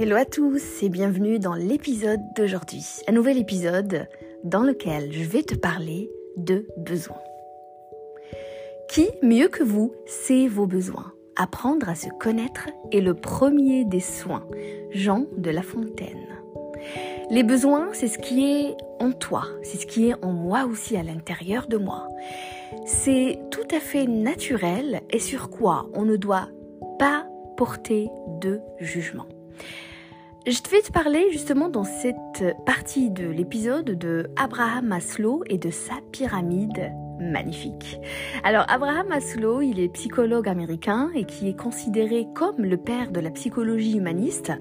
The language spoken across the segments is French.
Hello à tous et bienvenue dans l'épisode d'aujourd'hui. Un nouvel épisode dans lequel je vais te parler de besoins. Qui, mieux que vous, sait vos besoins? Apprendre à se connaître est le premier des soins. Jean de La Fontaine. Les besoins, c'est ce qui est en toi, c'est ce qui est en moi aussi à l'intérieur de moi. C'est tout à fait naturel et sur quoi on ne doit pas porter de jugement. Je vais te parler justement dans cette partie de l'épisode de Abraham Maslow et de sa pyramide magnifique. Alors Abraham Maslow, il est psychologue américain et qui est considéré comme le père de la psychologie humaniste.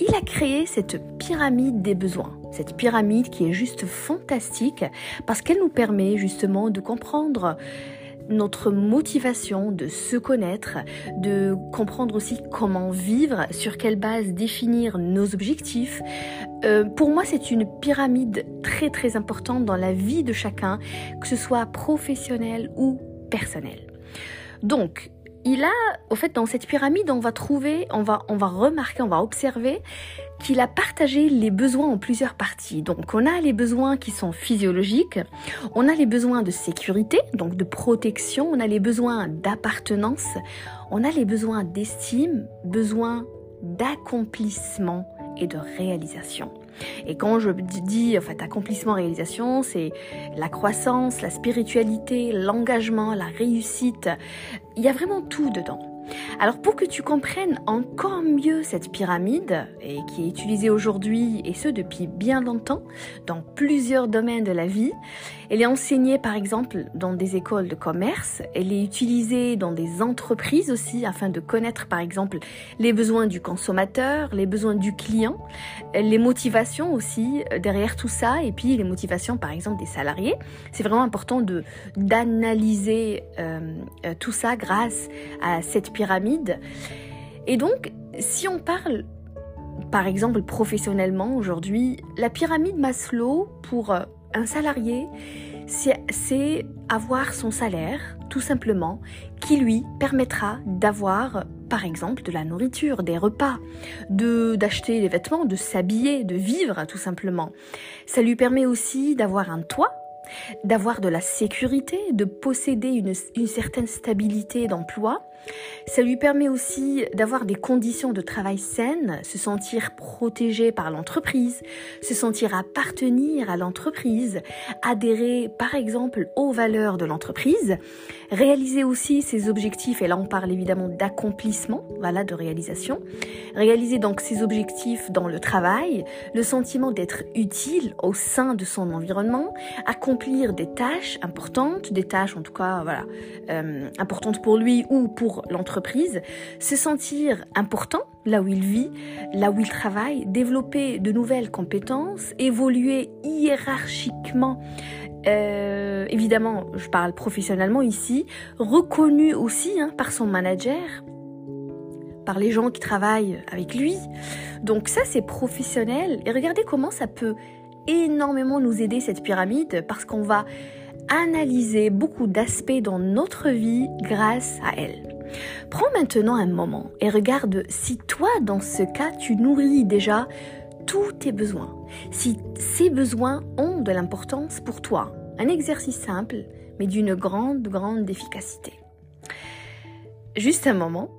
Il a créé cette pyramide des besoins, cette pyramide qui est juste fantastique parce qu'elle nous permet justement de comprendre notre motivation de se connaître, de comprendre aussi comment vivre, sur quelle base définir nos objectifs. Euh, pour moi, c'est une pyramide très très importante dans la vie de chacun, que ce soit professionnel ou personnel. Donc, il a, au fait, dans cette pyramide, on va trouver, on va, on va remarquer, on va observer qu'il a partagé les besoins en plusieurs parties. Donc on a les besoins qui sont physiologiques, on a les besoins de sécurité, donc de protection, on a les besoins d'appartenance, on a les besoins d'estime, besoins d'accomplissement et de réalisation. Et quand je dis en fait accomplissement, réalisation, c'est la croissance, la spiritualité, l'engagement, la réussite. Il y a vraiment tout dedans. Alors pour que tu comprennes encore mieux cette pyramide, et qui est utilisée aujourd'hui, et ce depuis bien longtemps, dans plusieurs domaines de la vie, elle est enseignée par exemple dans des écoles de commerce, elle est utilisée dans des entreprises aussi, afin de connaître par exemple les besoins du consommateur, les besoins du client, les motivations aussi derrière tout ça, et puis les motivations par exemple des salariés. C'est vraiment important d'analyser euh, euh, tout ça grâce à cette pyramide. Et donc, si on parle, par exemple, professionnellement aujourd'hui, la pyramide Maslow, pour euh, un salarié, c'est avoir son salaire, tout simplement, qui lui permettra d'avoir, par exemple, de la nourriture, des repas, d'acheter des vêtements, de s'habiller, de vivre, tout simplement. Ça lui permet aussi d'avoir un toit d'avoir de la sécurité, de posséder une, une certaine stabilité d'emploi. Ça lui permet aussi d'avoir des conditions de travail saines, se sentir protégé par l'entreprise, se sentir appartenir à l'entreprise, adhérer par exemple aux valeurs de l'entreprise, réaliser aussi ses objectifs, et là on parle évidemment d'accomplissement, voilà, de réalisation, réaliser donc ses objectifs dans le travail, le sentiment d'être utile au sein de son environnement, accomplir des tâches importantes, des tâches en tout cas voilà euh, importantes pour lui ou pour l'entreprise, se sentir important là où il vit, là où il travaille, développer de nouvelles compétences, évoluer hiérarchiquement. Euh, évidemment, je parle professionnellement ici, reconnu aussi hein, par son manager, par les gens qui travaillent avec lui. Donc ça, c'est professionnel. Et regardez comment ça peut énormément nous aider cette pyramide parce qu'on va analyser beaucoup d'aspects dans notre vie grâce à elle. Prends maintenant un moment et regarde si toi, dans ce cas, tu nourris déjà tous tes besoins, si ces besoins ont de l'importance pour toi. Un exercice simple, mais d'une grande, grande efficacité. Juste un moment,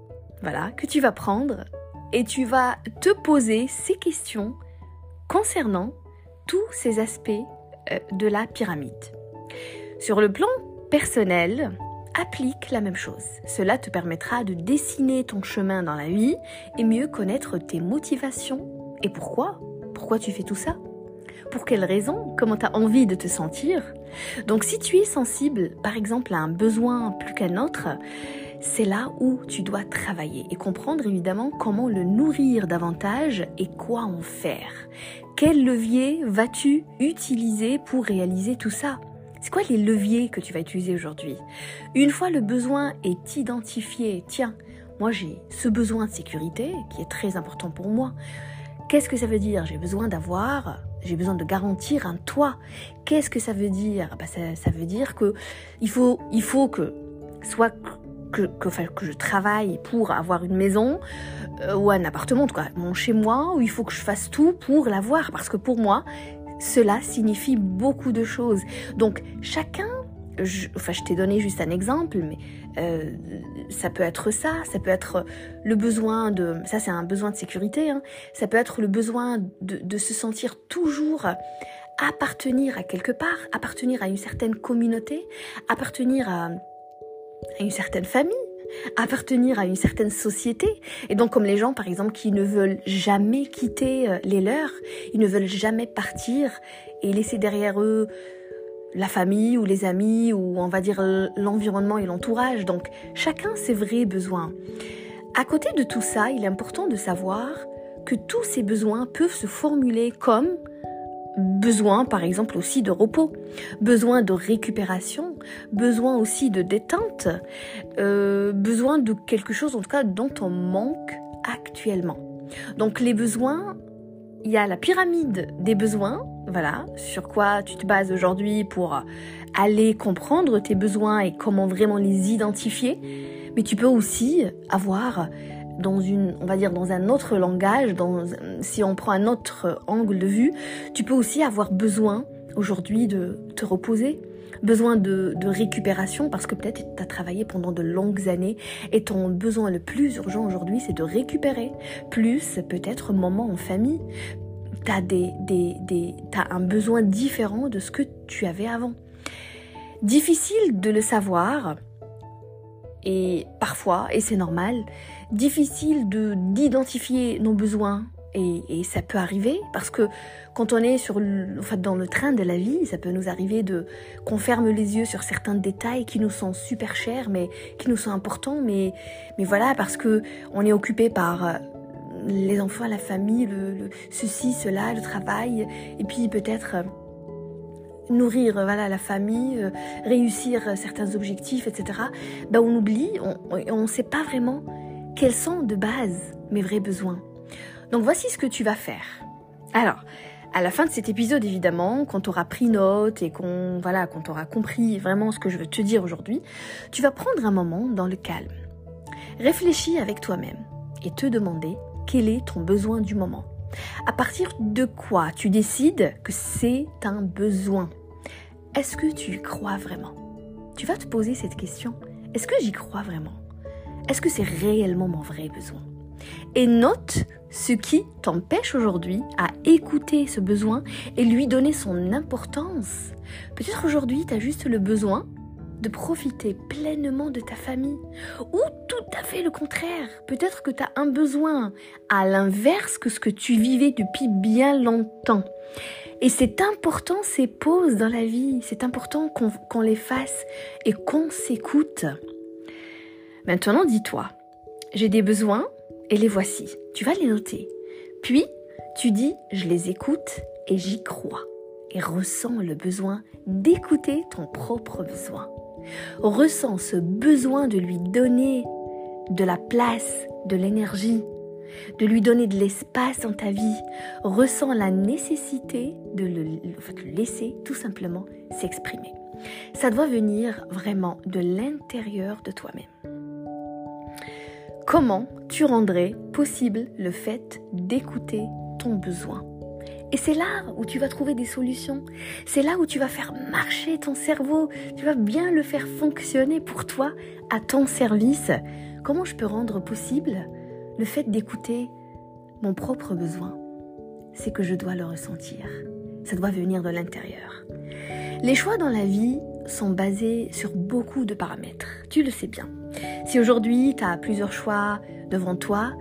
voilà, que tu vas prendre et tu vas te poser ces questions concernant tous ces aspects euh, de la pyramide. Sur le plan personnel, applique la même chose. Cela te permettra de dessiner ton chemin dans la vie et mieux connaître tes motivations. Et pourquoi? Pourquoi tu fais tout ça? Pour quelles raisons Comment tu as envie de te sentir? Donc si tu es sensible, par exemple, à un besoin plus qu'un autre, c'est là où tu dois travailler et comprendre évidemment comment le nourrir davantage et quoi en faire. Quel levier vas-tu utiliser pour réaliser tout ça? C'est quoi les leviers que tu vas utiliser aujourd'hui? Une fois le besoin est identifié, tiens, moi j'ai ce besoin de sécurité qui est très important pour moi. Qu'est-ce que ça veut dire? J'ai besoin d'avoir, j'ai besoin de garantir un toit. Qu'est-ce que ça veut dire? Bah ça, veut dire que il faut, que soit que, que, que je travaille pour avoir une maison euh, ou un appartement, en tout cas mon chez moi, où il faut que je fasse tout pour l'avoir. Parce que pour moi, cela signifie beaucoup de choses. Donc chacun je, enfin, je t'ai donné juste un exemple, mais euh, ça peut être ça, ça peut être le besoin de, ça c'est un besoin de sécurité, hein, ça peut être le besoin de, se sentir toujours appartenir à quelque part, appartenir à une certaine communauté, appartenir à une certaine famille, appartenir à une certaine société. Et donc comme les gens par exemple qui ne veulent jamais quitter euh, les leurs, ils ne veulent jamais partir et laisser derrière eux la famille ou les amis ou on va dire l'environnement et l'entourage. Donc chacun ses vrais besoins. À côté de tout ça, il est important de savoir que tous ces besoins peuvent se formuler comme besoin par exemple aussi de repos, besoin de récupération, besoin aussi de détente, euh, besoin de quelque chose en tout cas dont on manque actuellement. Donc les besoins, il y a la pyramide des besoins, voilà, sur quoi tu te bases aujourd'hui pour aller comprendre tes besoins et comment vraiment les identifier. Mais tu peux aussi avoir dans une, on va dire dans un autre langage, dans, si on prend un autre angle de vue, tu peux aussi avoir besoin aujourd'hui de te reposer, besoin de, récupération parce que peut-être tu as travaillé pendant de longues années et ton besoin le plus urgent aujourd'hui c'est de récupérer, plus peut-être moment en famille, tu as, des, des, des, un besoin différent de ce que tu avais avant. Difficile de le savoir, et parfois, et c'est normal, difficile de d'identifier nos besoins et, ça peut arriver parce que quand on est sur dans le train de la vie, ça peut nous arriver de qu'on ferme les yeux sur certains détails qui nous sont super chers, mais qui nous sont importants, mais mais voilà parce que on est occupé par euh, les enfants, la famille, le, ceci, cela, le travail, et puis peut-être euh, nourrir voilà la famille, euh, réussir certains objectifs, etc. Ben on oublie, on ne sait pas vraiment quels sont de base mes vrais besoins. Donc voici ce que tu vas faire. Alors, à la fin de cet épisode, évidemment, quand tu auras pris note et qu'on voilà, quand tu auras compris vraiment ce que je veux te dire aujourd'hui, tu vas prendre un moment dans le calme. Réfléchis avec toi-même et te demander quel est ton besoin du moment. À partir de quoi tu décides que c'est un besoin? Est-ce que tu crois vraiment? Tu vas te poser cette question. Est-ce que j'y crois vraiment? Est-ce que c'est réellement mon vrai besoin? Et note ce qui t'empêche aujourd'hui à écouter ce besoin et lui donner son importance. Peut-être aujourd'hui, tu as juste le besoin de profiter pleinement de ta famille. Ou tout à fait le contraire. Peut-être que tu as un besoin à l'inverse que ce que tu vivais depuis bien longtemps. Et c'est important ces pauses dans la vie. C'est important qu'on qu les fasse et qu'on s'écoute. Maintenant, dis-toi, j'ai des besoins et les voici. Tu vas les noter. Puis, tu dis, je les écoute et j'y crois. Et ressens le besoin d'écouter ton propre besoin. Ressens ce besoin de lui donner de la place, de l'énergie, de lui donner de l'espace dans ta vie. Ressens la nécessité de le, laisser tout simplement s'exprimer. Ça doit venir vraiment de l'intérieur de toi-même. Comment tu rendrais possible le fait d'écouter ton besoin? Et c'est là où tu vas trouver des solutions. C'est là où tu vas faire marcher ton cerveau. Tu vas bien le faire fonctionner pour toi, à ton service. Comment je peux rendre possible le fait d'écouter mon propre besoin? C'est que je dois le ressentir. Ça doit venir de l'intérieur. Les choix dans la vie sont basés sur beaucoup de paramètres. Tu le sais bien. Si aujourd'hui tu as plusieurs choix devant toi,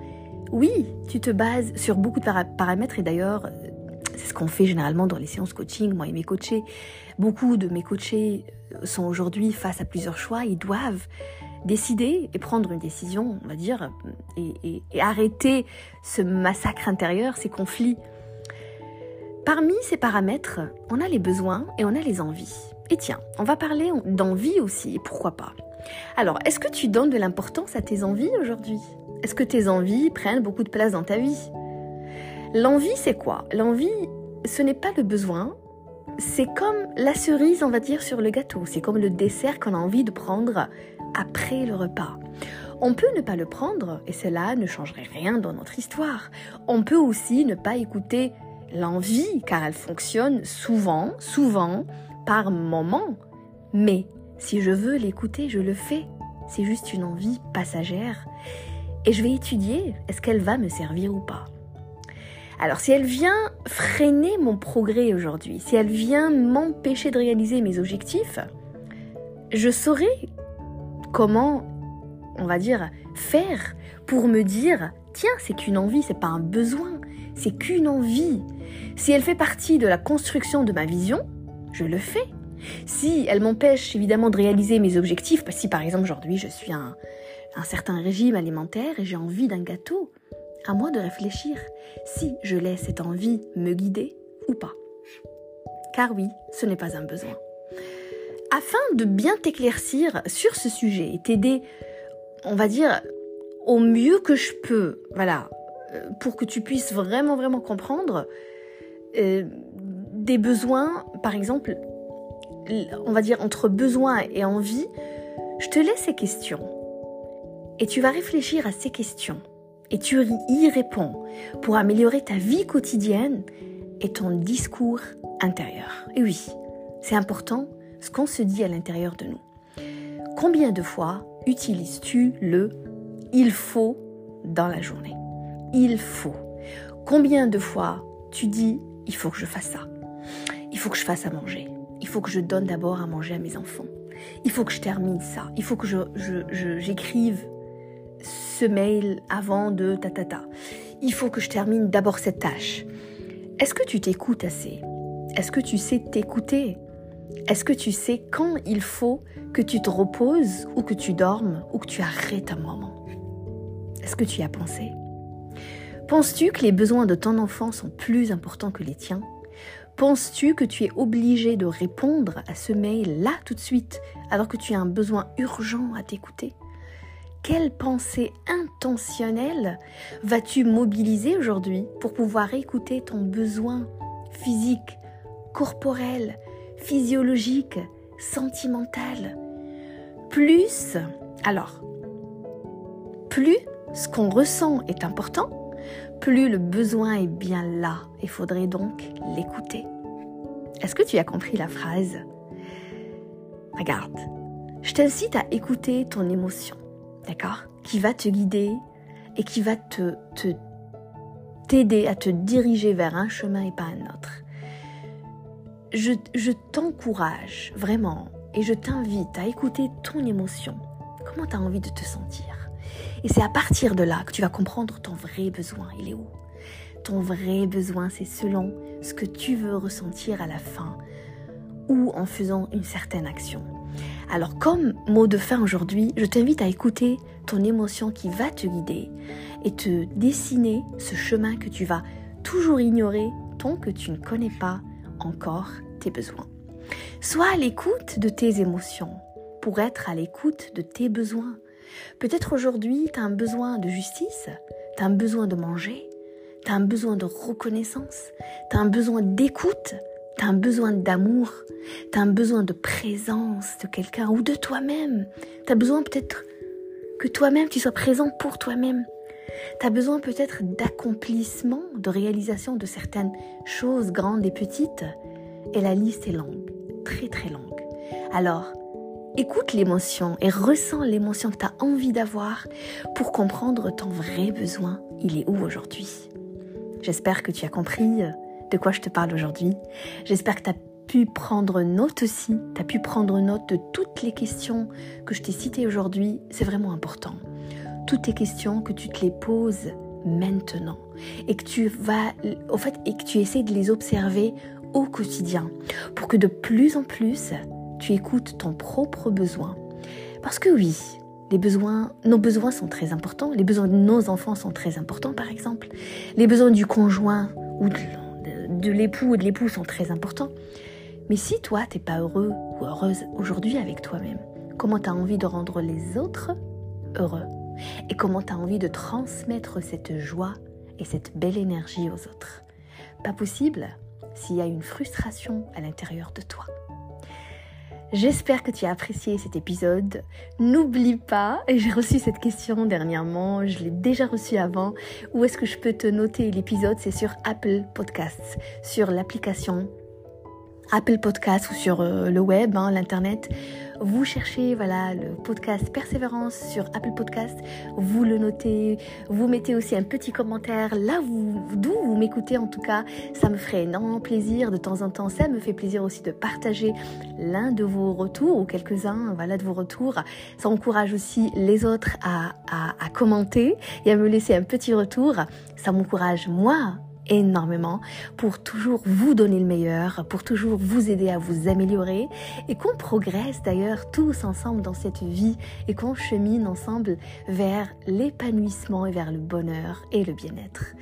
oui, tu te bases sur beaucoup de paramètres et d'ailleurs c'est ce qu'on fait généralement dans les séances coaching, moi et mes coachés. Beaucoup de mes coachés sont aujourd'hui face à plusieurs choix. Ils doivent décider et prendre une décision, on va dire, et, arrêter ce massacre intérieur, ces conflits. Parmi ces paramètres, on a les besoins et on a les envies. Et tiens, on va parler d'envie aussi, pourquoi pas. Alors, est-ce que tu donnes de l'importance à tes envies aujourd'hui? Est-ce que tes envies prennent beaucoup de place dans ta vie? L'envie, c'est quoi? L'envie, ce n'est pas le besoin, c'est comme la cerise, on va dire, sur le gâteau. C'est comme le dessert qu'on a envie de prendre après le repas. On peut ne pas le prendre et cela ne changerait rien dans notre histoire. On peut aussi ne pas écouter l'envie car elle fonctionne souvent, souvent, par moment. Mais si je veux l'écouter, je le fais. C'est juste une envie passagère. Et je vais étudier, est-ce qu'elle va me servir ou pas alors si elle vient freiner mon progrès aujourd'hui, si elle vient m'empêcher de réaliser mes objectifs, je saurai comment, on va dire, faire pour me dire, tiens, c'est qu'une envie, c'est pas un besoin, c'est qu'une envie. Si elle fait partie de la construction de ma vision, je le fais. Si elle m'empêche évidemment de réaliser mes objectifs, si par exemple aujourd'hui je suis un, un certain régime alimentaire et j'ai envie d'un gâteau, à moi de réfléchir si je laisse cette envie me guider ou pas. Car oui, ce n'est pas un besoin. Afin de bien t'éclaircir sur ce sujet et t'aider, on va dire, au mieux que je peux, voilà, euh, pour que tu puisses vraiment, vraiment comprendre euh, des besoins, par exemple, on va dire entre besoin et envie, je te laisse ces questions. Et tu vas réfléchir à ces questions et tu y réponds pour améliorer ta vie quotidienne et ton discours intérieur. Et oui, c'est important ce qu'on se dit à l'intérieur de nous. Combien de fois utilises-tu le il faut dans la journée? Il faut. Combien de fois tu dis il faut que je fasse ça Il faut que je fasse à manger. Il faut que je donne d'abord à manger à mes enfants. Il faut que je termine ça. Il faut que j'écrive je, ce mail avant de ta ta ta. Il faut que je termine d'abord cette tâche. Est-ce que tu t'écoutes assez? Est-ce que tu sais t'écouter? Est-ce que tu sais quand il faut que tu te reposes ou que tu dormes ou que tu arrêtes un moment? Est-ce que tu y as pensé? Penses-tu que les besoins de ton enfant sont plus importants que les tiens? Penses-tu que tu es obligé de répondre à ce mail là tout de suite alors que tu as un besoin urgent à t'écouter? Quelle pensée intentionnelle vas-tu mobiliser aujourd'hui pour pouvoir écouter ton besoin physique, corporel, physiologique, sentimental? Plus, alors, plus ce qu'on ressent est important, plus le besoin est bien là. Il faudrait donc l'écouter. Est-ce que tu as compris la phrase? Regarde, je t'incite à écouter ton émotion d'accord? Qui va te guider et qui va te t'aider à te diriger vers un chemin et pas un autre. Je, je t'encourage vraiment et je t'invite à écouter ton émotion. Comment tu as envie de te sentir? Et c'est à partir de là que tu vas comprendre ton vrai besoin. Il est où? Ton vrai besoin, c'est selon ce que tu veux ressentir à la fin ou en faisant une certaine action. Alors comme mot de fin aujourd'hui, je t'invite à écouter ton émotion qui va te guider et te dessiner ce chemin que tu vas toujours ignorer tant que tu ne connais pas encore tes besoins. Sois à l'écoute de tes émotions pour être à l'écoute de tes besoins. Peut-être aujourd'hui, tu as un besoin de justice, tu as un besoin de manger, tu as un besoin de reconnaissance, tu as un besoin d'écoute, tu as un besoin d'amour, tu as un besoin de présence de quelqu'un ou de toi-même. Tu as besoin peut-être que toi-même tu sois présent pour toi-même. Tu as besoin peut-être d'accomplissement, de réalisation de certaines choses grandes et petites. Et la liste est longue, très très longue. Alors, écoute l'émotion et ressens l'émotion que tu as envie d'avoir pour comprendre ton vrai besoin. Il est où aujourd'hui? J'espère que tu as compris de quoi je te parle aujourd'hui. J'espère que tu as pu prendre note aussi, tu as pu prendre note de toutes les questions que je t'ai citées aujourd'hui. C'est vraiment important. Toutes tes questions que tu te les poses maintenant et que tu vas au fait et que tu essaies de les observer au quotidien pour que de plus en plus tu écoutes ton propre besoin. Parce que oui, les besoins, nos besoins sont très importants, les besoins de nos enfants sont très importants par exemple, les besoins du conjoint ou de l'époux ou de l'époux sont très importants. Mais si toi, t'es pas heureux ou heureuse aujourd'hui avec toi-même, comment tu as envie de rendre les autres heureux? Et comment tu as envie de transmettre cette joie et cette belle énergie aux autres? Pas possible s'il y a une frustration à l'intérieur de toi. J'espère que tu as apprécié cet épisode. N'oublie pas, et j'ai reçu cette question dernièrement, je l'ai déjà reçue avant, où est-ce que je peux te noter l'épisode? C'est sur Apple Podcasts, sur l'application Apple Podcasts ou sur euh, le web, hein, l'internet. Vous cherchez voilà le podcast Persévérance sur Apple Podcast, vous le notez, vous mettez aussi un petit commentaire. Là vous d'où vous m'écoutez en tout cas, ça me ferait énormément plaisir. De temps en temps, ça me fait plaisir aussi de partager l'un de vos retours ou quelques-uns voilà de vos retours, ça encourage aussi les autres à, à commenter et à me laisser un petit retour, ça m'encourage moi énormément pour toujours vous donner le meilleur, pour toujours vous aider à vous améliorer et qu'on progresse d'ailleurs tous ensemble dans cette vie et qu'on chemine ensemble vers l'épanouissement et vers le bonheur et le bien-être.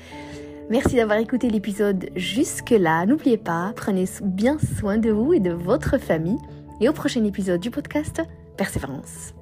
Merci d'avoir écouté l'épisode jusque-là. N'oubliez pas, prenez bien soin de vous et de votre famille et au prochain épisode du podcast Persévérance.